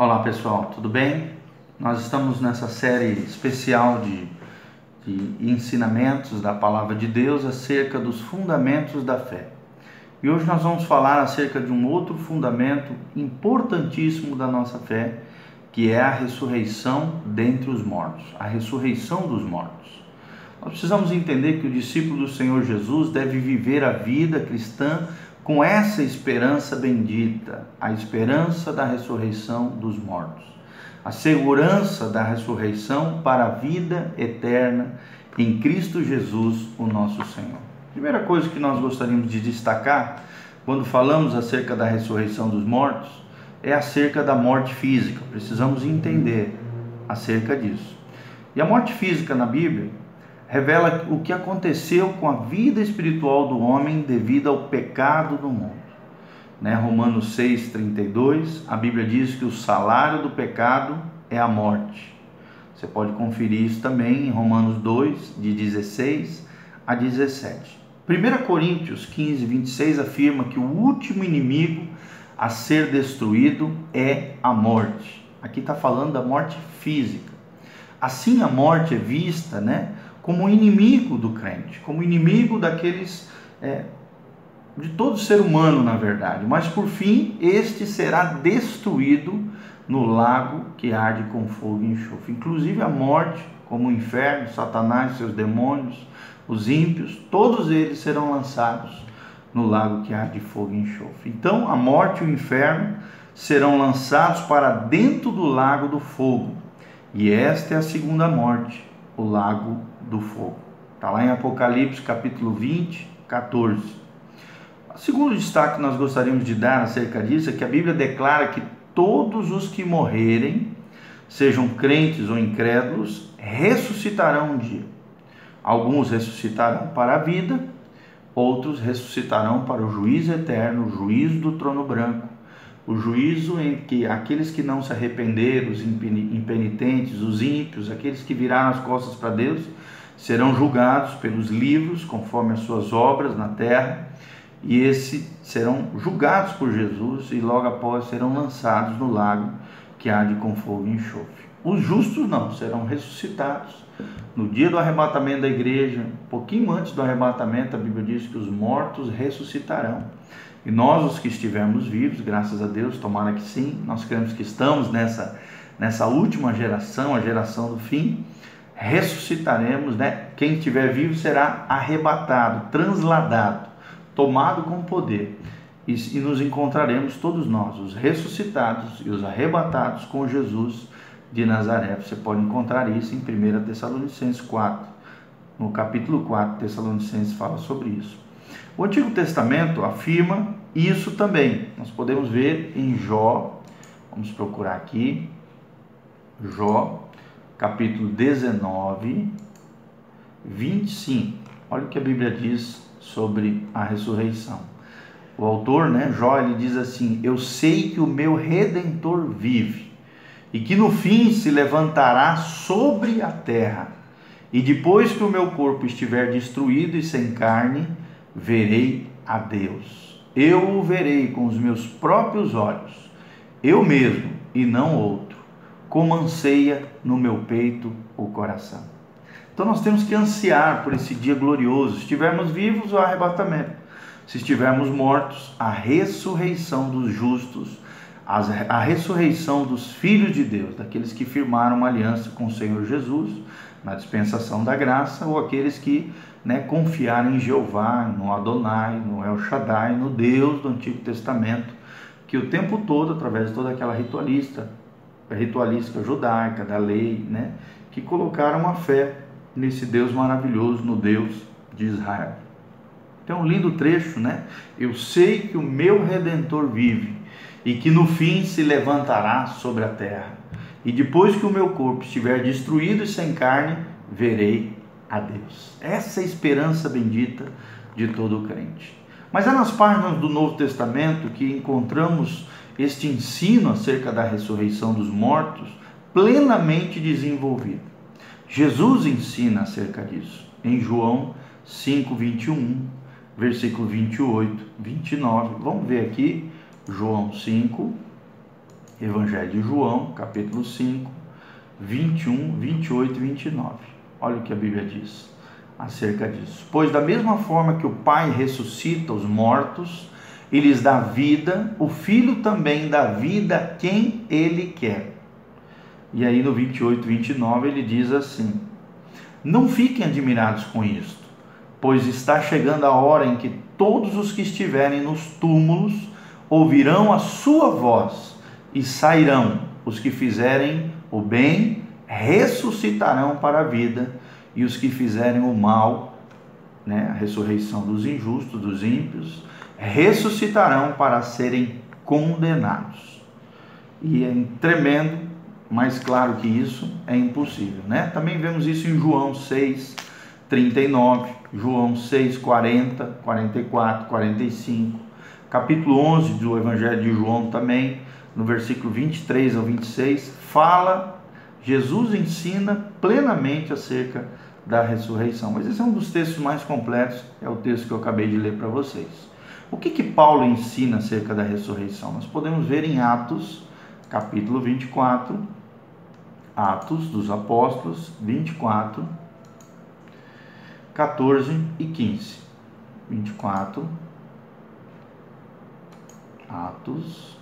Olá pessoal, tudo bem? Nós estamos nessa série especial de, de, ensinamentos da Palavra de Deus acerca dos fundamentos da fé. E hoje nós vamos falar acerca de um outro fundamento importantíssimo da nossa fé, que é a ressurreição dentre os mortos, a ressurreição dos mortos. Nós precisamos entender que o discípulo do Senhor Jesus deve viver a vida cristã com essa esperança bendita, a esperança da ressurreição dos mortos, a segurança da ressurreição para a vida eterna em Cristo Jesus, o nosso Senhor. Primeira coisa que nós gostaríamos de destacar quando falamos acerca da ressurreição dos mortos é acerca da morte física. Precisamos entender acerca disso. E a morte física na Bíblia revela o que aconteceu com a vida espiritual do homem devido ao pecado do mundo. Né? Romanos 6,32, a Bíblia diz que o salário do pecado é a morte. Você pode conferir isso também em Romanos 2, de 16 a 17. 1 Coríntios 15, 26 afirma que o último inimigo a ser destruído é a morte. Aqui está falando da morte física. Assim a morte é vista, né? Como inimigo do crente, como inimigo daqueles é, de todo ser humano, na verdade. Mas por fim, este será destruído no lago que arde com fogo e enxofre. Inclusive a morte, como o inferno, Satanás, seus demônios, os ímpios, todos eles serão lançados no lago que arde fogo e enxofre. Então a morte e o inferno serão lançados para dentro do lago do fogo. E esta é a segunda morte, o lago do fogo. Está lá em Apocalipse capítulo 20, 14. O segundo destaque que nós gostaríamos de dar acerca disso é que a Bíblia declara que todos os que morrerem, sejam crentes ou incrédulos, ressuscitarão um dia. Alguns ressuscitarão para a vida, outros ressuscitarão para o juízo eterno, o juízo do trono branco, o juízo em que aqueles que não se arrependeram, os impenitentes, os ímpios, aqueles que viraram as costas para Deus, serão julgados pelos livros conforme as suas obras na terra, e esses serão julgados por Jesus e logo após serão lançados no lago que arde com fogo e enxofre. Os justos não, serão ressuscitados. No dia do arrebatamento da igreja, um pouquinho antes do arrebatamento, a Bíblia diz que os mortos ressuscitarão. E nós, os que estivermos vivos, graças a Deus, tomara que sim, nós cremos que estamos nessa, nessa última geração, a geração do fim, ressuscitaremos, né? Quem estiver vivo será arrebatado, transladado, tomado com poder. E, e nos encontraremos todos nós, os ressuscitados e os arrebatados com Jesus de Nazaré. Você pode encontrar isso em 1 Tessalonicenses 4. No capítulo 4, Tessalonicenses fala sobre isso. O Antigo Testamento afirma isso também. Nós podemos ver em Jó, vamos procurar aqui, Jó, capítulo 19, 25. Olha o que a Bíblia diz sobre a ressurreição. O autor, né, Jó, ele diz assim: Eu sei que o meu redentor vive e que no fim se levantará sobre a terra. E depois que o meu corpo estiver destruído e sem carne, verei a Deus. Eu o verei com os meus próprios olhos, eu mesmo e não outro como anseia no meu peito o coração. Então nós temos que ansiar por esse dia glorioso. Se estivermos vivos, o arrebatamento. Se estivermos mortos, a ressurreição dos justos, a ressurreição dos filhos de Deus, daqueles que firmaram uma aliança com o Senhor Jesus na dispensação da graça, ou aqueles que né, confiaram em Jeová, no Adonai, no El Shaddai, no Deus do Antigo Testamento, que o tempo todo, através de toda aquela ritualista, ritualística judaica, da lei, né, que colocaram a fé nesse Deus maravilhoso, no Deus de Israel. Então, um lindo trecho, né? Eu sei que o meu redentor vive e que no fim se levantará sobre a terra. E depois que o meu corpo estiver destruído e sem carne, verei a Deus. Essa é a esperança bendita de todo crente. Mas é nas páginas do Novo Testamento que encontramos este ensino acerca da ressurreição dos mortos plenamente desenvolvido. Jesus ensina acerca disso em João 5, 21, versículo 28, 29. Vamos ver aqui, João 5, Evangelho de João, capítulo 5, 21, 28 e 29. Olha o que a Bíblia diz acerca disso. Pois da mesma forma que o Pai ressuscita os mortos e lhes dá vida, o Filho também dá vida a quem ele quer. E aí no 28, 29 ele diz assim: Não fiquem admirados com isto, pois está chegando a hora em que todos os que estiverem nos túmulos ouvirão a sua voz e sairão. Os que fizerem o bem ressuscitarão para a vida e os que fizerem o mal, né, a ressurreição dos injustos, dos ímpios, ressuscitarão para serem condenados. E é tremendo, mais claro que isso é impossível, né? Também vemos isso em João 6, 39, João 6, 40, 44, 45, capítulo 11 do Evangelho de João também, no versículo 23 ao 26, fala Jesus ensina plenamente acerca da ressurreição. Mas esse é um dos textos mais completos, é o texto que eu acabei de ler para vocês. O que, que Paulo ensina acerca da ressurreição? Nós podemos ver em Atos, capítulo 24, Atos dos Apóstolos 24, 14 e 15. 24, Atos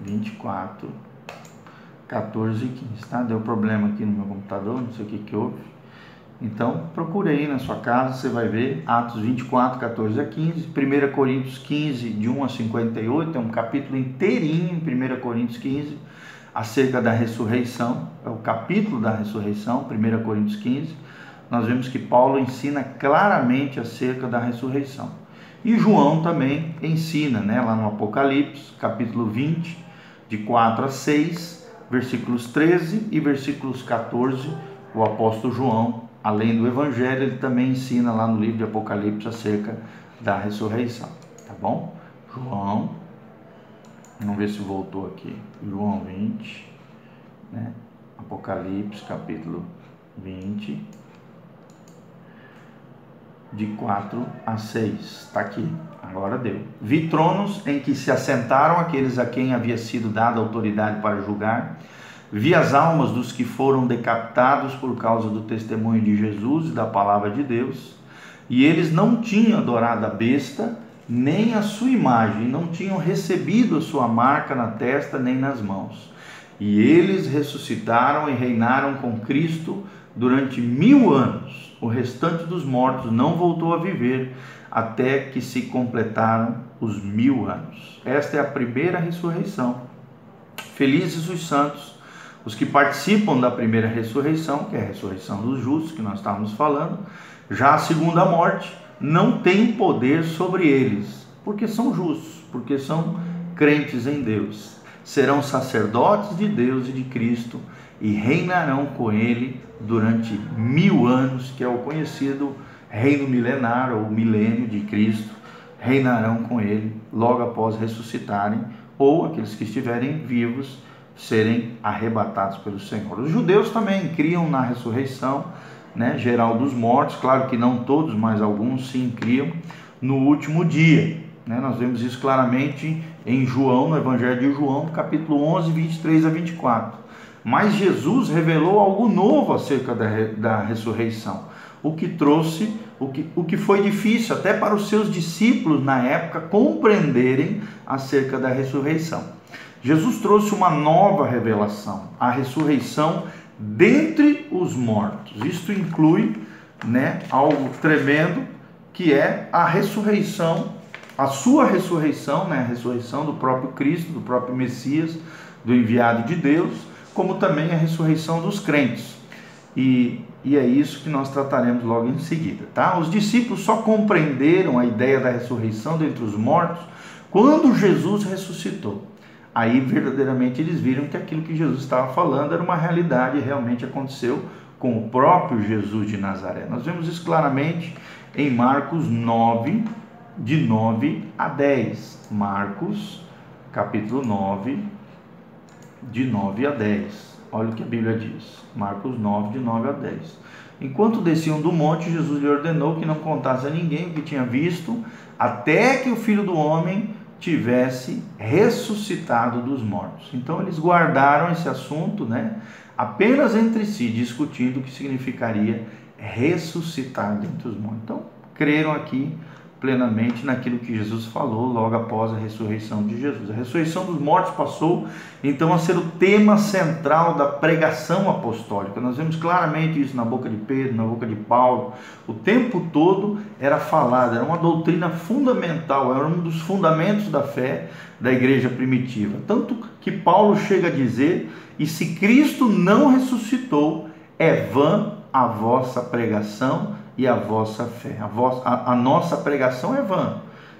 24, 14 e 15, tá? Deu problema aqui no meu computador, não sei o que que houve. Então, procure aí na sua casa, você vai ver Atos 24, 14 a 15, 1 Coríntios 15, de 1 a 58, é um capítulo inteirinho em 1 Coríntios 15, acerca da ressurreição, é o capítulo da ressurreição, 1 Coríntios 15. Nós vemos que Paulo ensina claramente acerca da ressurreição. E João também ensina, né, lá no Apocalipse, capítulo 20, de 4 a 6, versículos 13 e versículos 14, o apóstolo João, além do evangelho, ele também ensina lá no livro de Apocalipse acerca da ressurreição, tá bom? João, vamos ver se voltou aqui. João 20, né? Apocalipse, capítulo 20, de 4 a 6. Está aqui, agora deu. Vi tronos em que se assentaram aqueles a quem havia sido dada autoridade para julgar. Vi as almas dos que foram decapitados por causa do testemunho de Jesus e da palavra de Deus. E eles não tinham adorado a besta, nem a sua imagem, não tinham recebido a sua marca na testa nem nas mãos. E eles ressuscitaram e reinaram com Cristo durante mil anos. O restante dos mortos não voltou a viver até que se completaram os mil anos. Esta é a primeira ressurreição. Felizes os santos, os que participam da primeira ressurreição, que é a ressurreição dos justos, que nós estávamos falando. Já a segunda morte não tem poder sobre eles, porque são justos, porque são crentes em Deus. Serão sacerdotes de Deus e de Cristo e reinarão com ele durante mil anos, que é o conhecido reino milenar ou milênio de Cristo, reinarão com ele logo após ressuscitarem, ou aqueles que estiverem vivos serem arrebatados pelo Senhor. Os judeus também criam na ressurreição né, geral dos mortos, claro que não todos, mas alguns sim criam, no último dia. Né? Nós vemos isso claramente em João, no Evangelho de João, capítulo 11, 23 a 24. Mas Jesus revelou algo novo acerca da, da ressurreição, o que trouxe, o que, o que foi difícil até para os seus discípulos na época compreenderem acerca da ressurreição. Jesus trouxe uma nova revelação, a ressurreição dentre os mortos. Isto inclui né, algo tremendo que é a ressurreição, a sua ressurreição, né, a ressurreição do próprio Cristo, do próprio Messias, do enviado de Deus como também a ressurreição dos crentes. E, e é isso que nós trataremos logo em seguida, tá? Os discípulos só compreenderam a ideia da ressurreição dentre os mortos quando Jesus ressuscitou. Aí verdadeiramente eles viram que aquilo que Jesus estava falando era uma realidade e realmente aconteceu com o próprio Jesus de Nazaré. Nós vemos isso claramente em Marcos 9, de 9 a 10. Marcos, capítulo 9, de 9 a 10. Olha o que a Bíblia diz. Marcos 9, de 9 a 10. Enquanto desciam do monte, Jesus lhe ordenou que não contasse a ninguém o que tinha visto, até que o filho do homem tivesse ressuscitado dos mortos. Então eles guardaram esse assunto, né, apenas entre si, discutindo o que significaria ressuscitar dentre os mortos. Então, creram aqui plenamente naquilo que Jesus falou logo após a ressurreição de Jesus. A ressurreição dos mortos passou então a ser o tema central da pregação apostólica. Nós vemos claramente isso na boca de Pedro, na boca de Paulo. O tempo todo era falado, era uma doutrina fundamental, era um dos fundamentos da fé da igreja primitiva. Tanto que Paulo chega a dizer: "E se Cristo não ressuscitou, é vã a vossa pregação e a vossa fé. A, vossa, a, a nossa pregação é vã.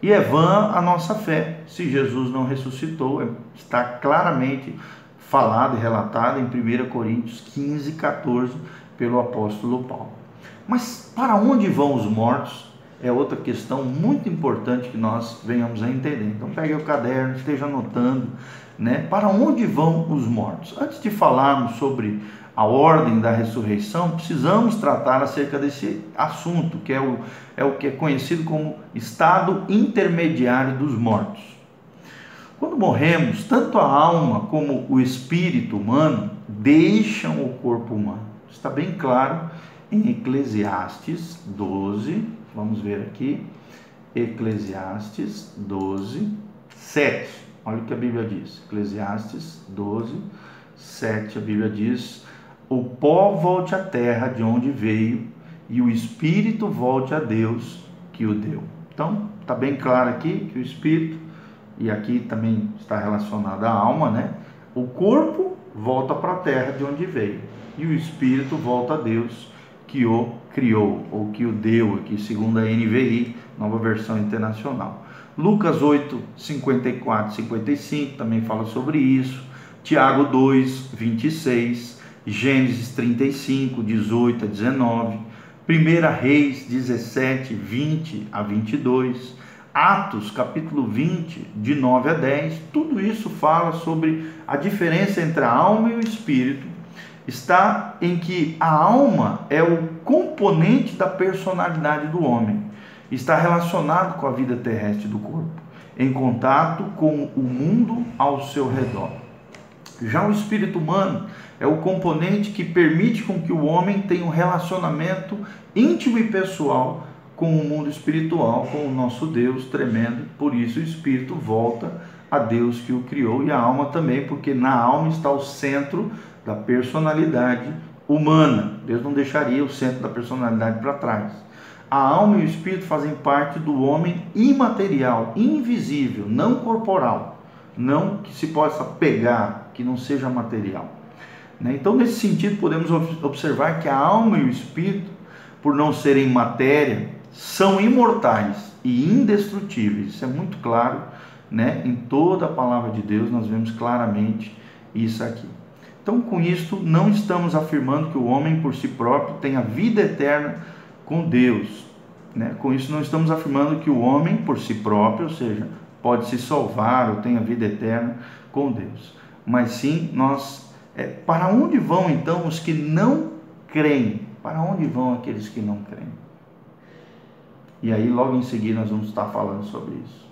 E é vã a nossa fé. Se Jesus não ressuscitou, é, está claramente falado e relatado em 1 Coríntios 15, 14, pelo apóstolo Paulo. Mas para onde vão os mortos? É outra questão muito importante que nós venhamos a entender. Então pegue o caderno, esteja anotando, né? Para onde vão os mortos? Antes de falarmos sobre a ordem da ressurreição, precisamos tratar acerca desse assunto, que é o, é o que é conhecido como estado intermediário dos mortos. Quando morremos, tanto a alma como o espírito humano deixam o corpo humano. Está bem claro em Eclesiastes 12, vamos ver aqui, Eclesiastes 12, 7. Olha o que a Bíblia diz. Eclesiastes 12, 7. A Bíblia diz: o pó volte à terra de onde veio e o espírito volte a Deus que o deu. Então, está bem claro aqui que o espírito, e aqui também está relacionado à alma, né? O corpo volta para a terra de onde veio e o espírito volta a Deus que o criou ou que o deu, aqui segundo a NVI, nova versão internacional. Lucas 8, 54, 55 também fala sobre isso. Tiago 2, 26. Gênesis 35, 18 a 19, 1 Reis 17, 20 a 22, Atos capítulo 20, de 9 a 10, tudo isso fala sobre a diferença entre a alma e o espírito. Está em que a alma é o componente da personalidade do homem, está relacionado com a vida terrestre do corpo, em contato com o mundo ao seu redor. Já o espírito humano é o componente que permite com que o homem tenha um relacionamento íntimo e pessoal com o mundo espiritual, com o nosso Deus tremendo. Por isso o espírito volta a Deus que o criou e a alma também, porque na alma está o centro da personalidade humana. Deus não deixaria o centro da personalidade para trás. A alma e o espírito fazem parte do homem imaterial, invisível, não corporal, não que se possa pegar, que não seja material. Né? Então, nesse sentido, podemos observar que a alma e o espírito, por não serem matéria, são imortais e indestrutíveis. Isso é muito claro, né? Em toda a palavra de Deus nós vemos claramente isso aqui. Então, com isto, não estamos afirmando que o homem por si próprio tenha vida eterna com Deus. Né? Com isso, não estamos afirmando que o homem por si próprio, ou seja, pode se salvar ou tenha vida eterna com Deus. Mas sim, nós é, para onde vão então os que não creem? Para onde vão aqueles que não creem? E aí, logo em seguida, nós vamos estar falando sobre isso.